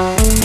Bye.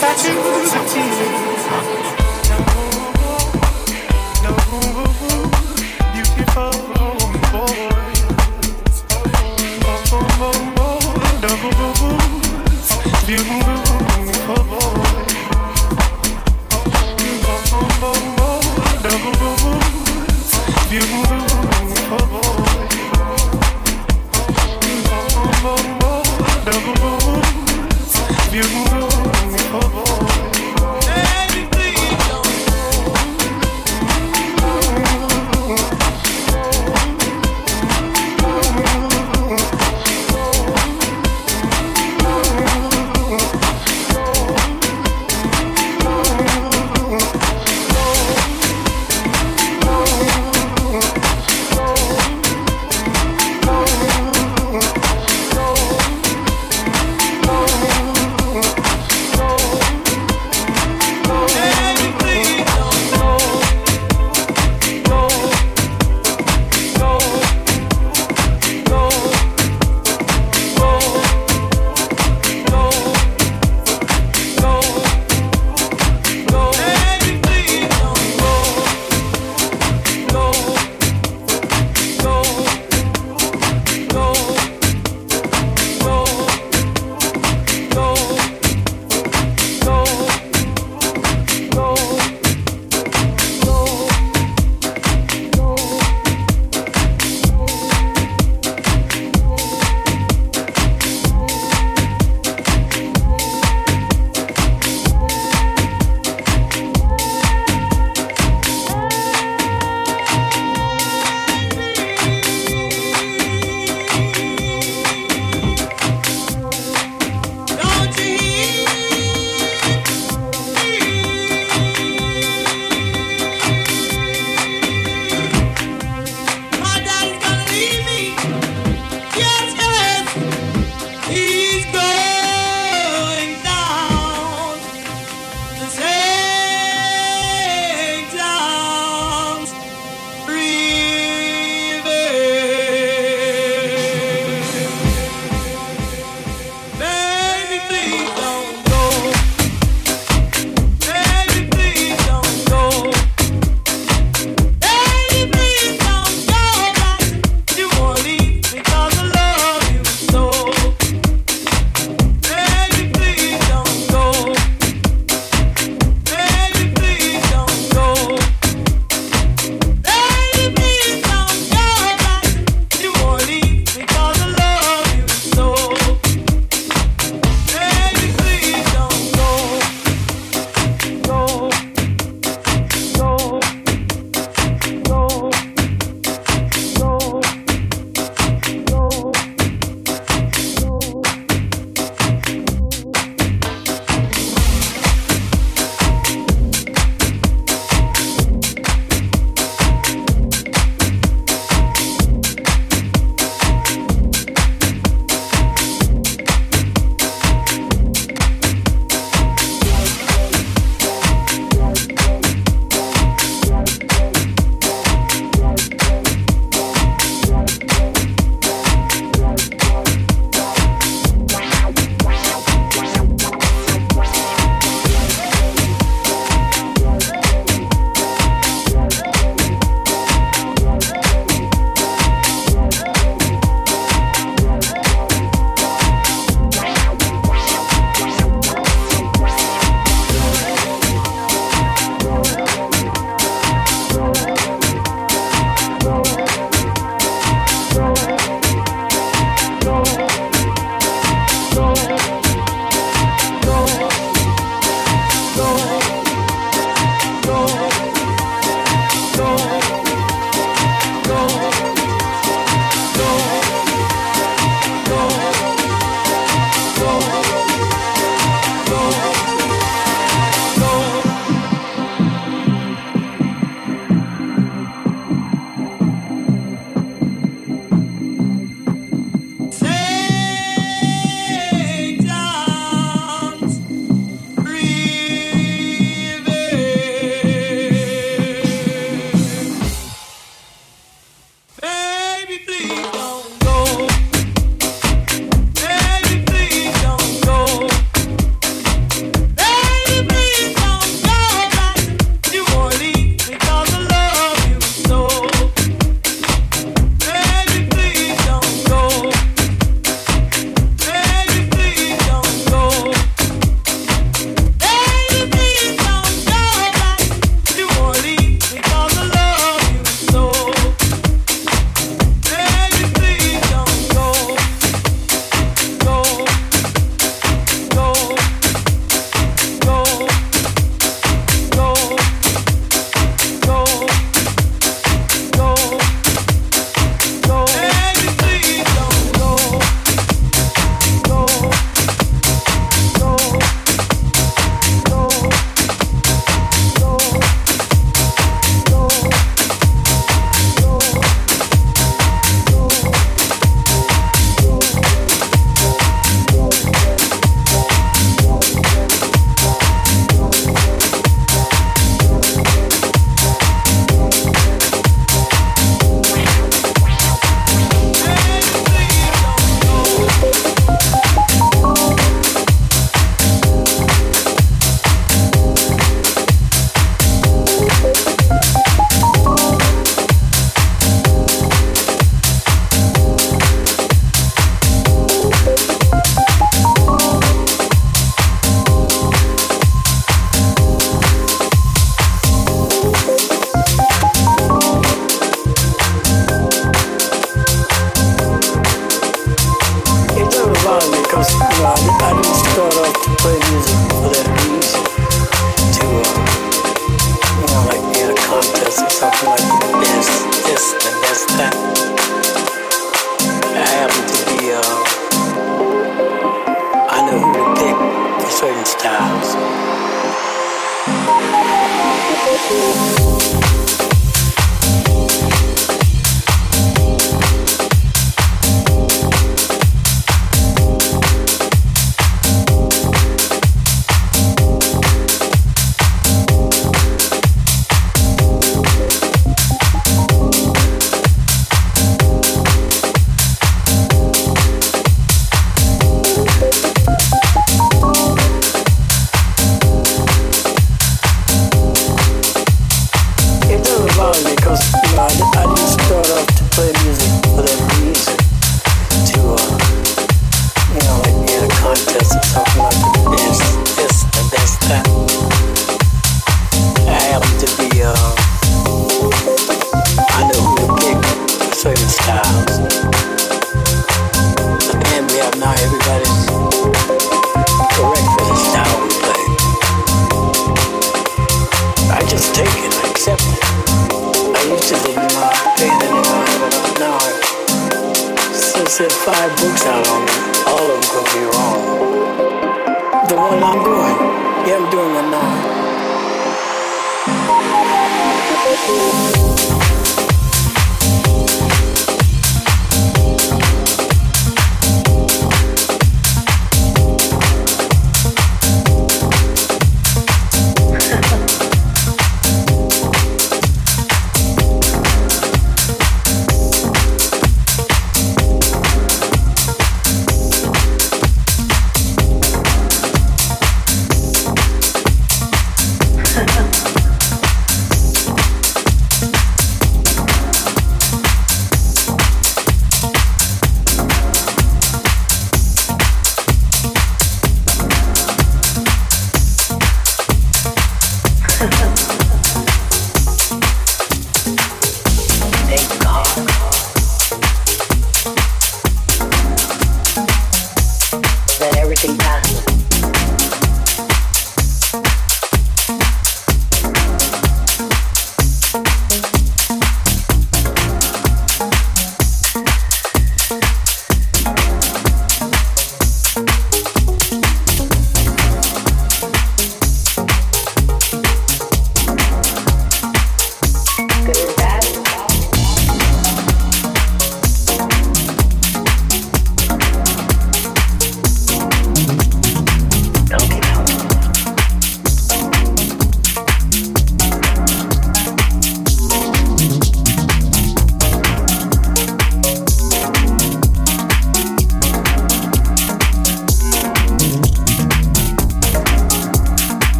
touching, touching.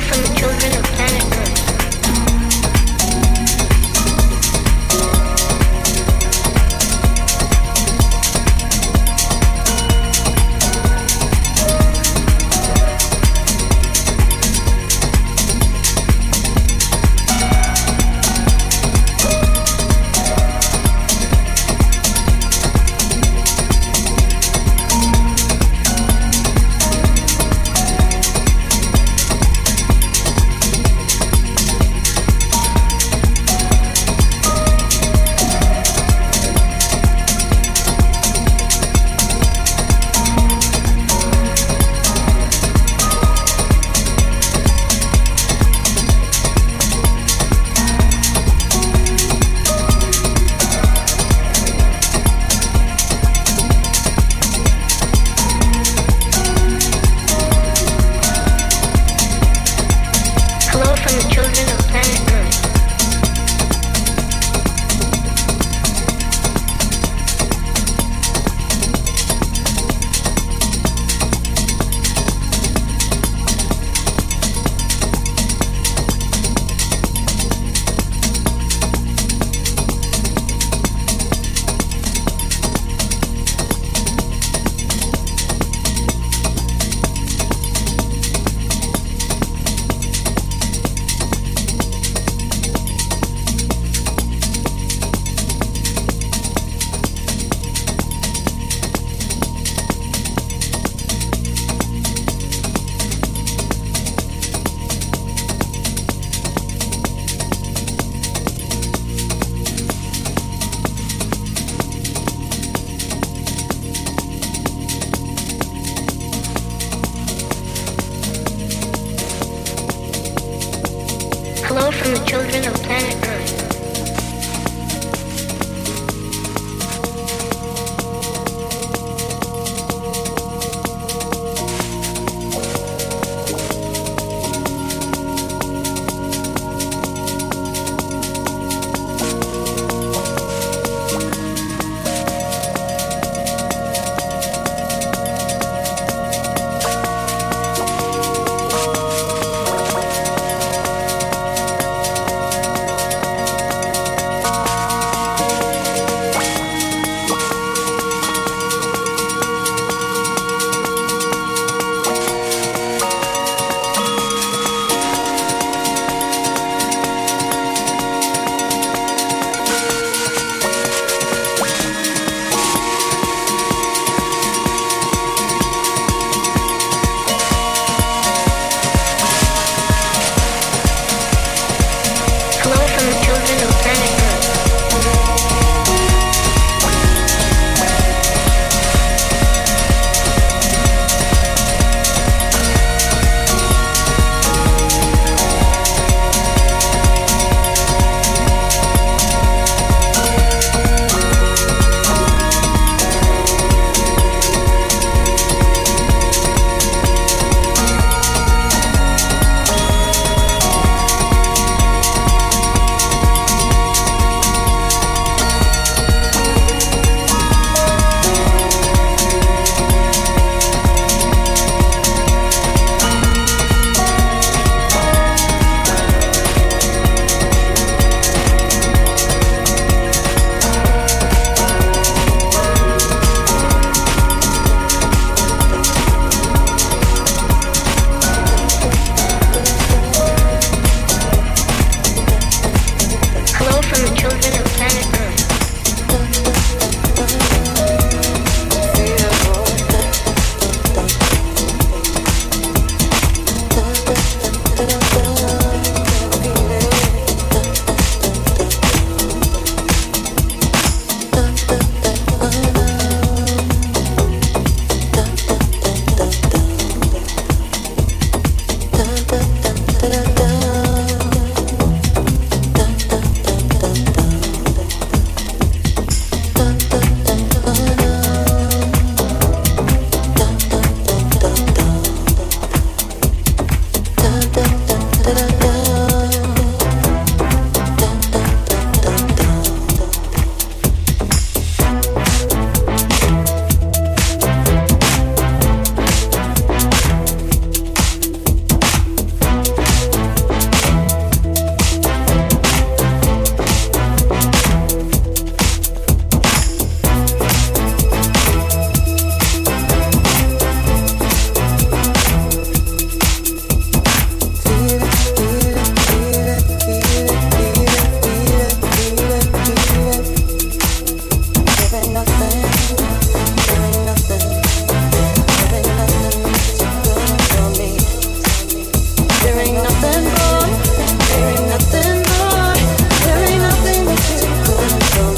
from the children of planet Earth.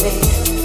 baby.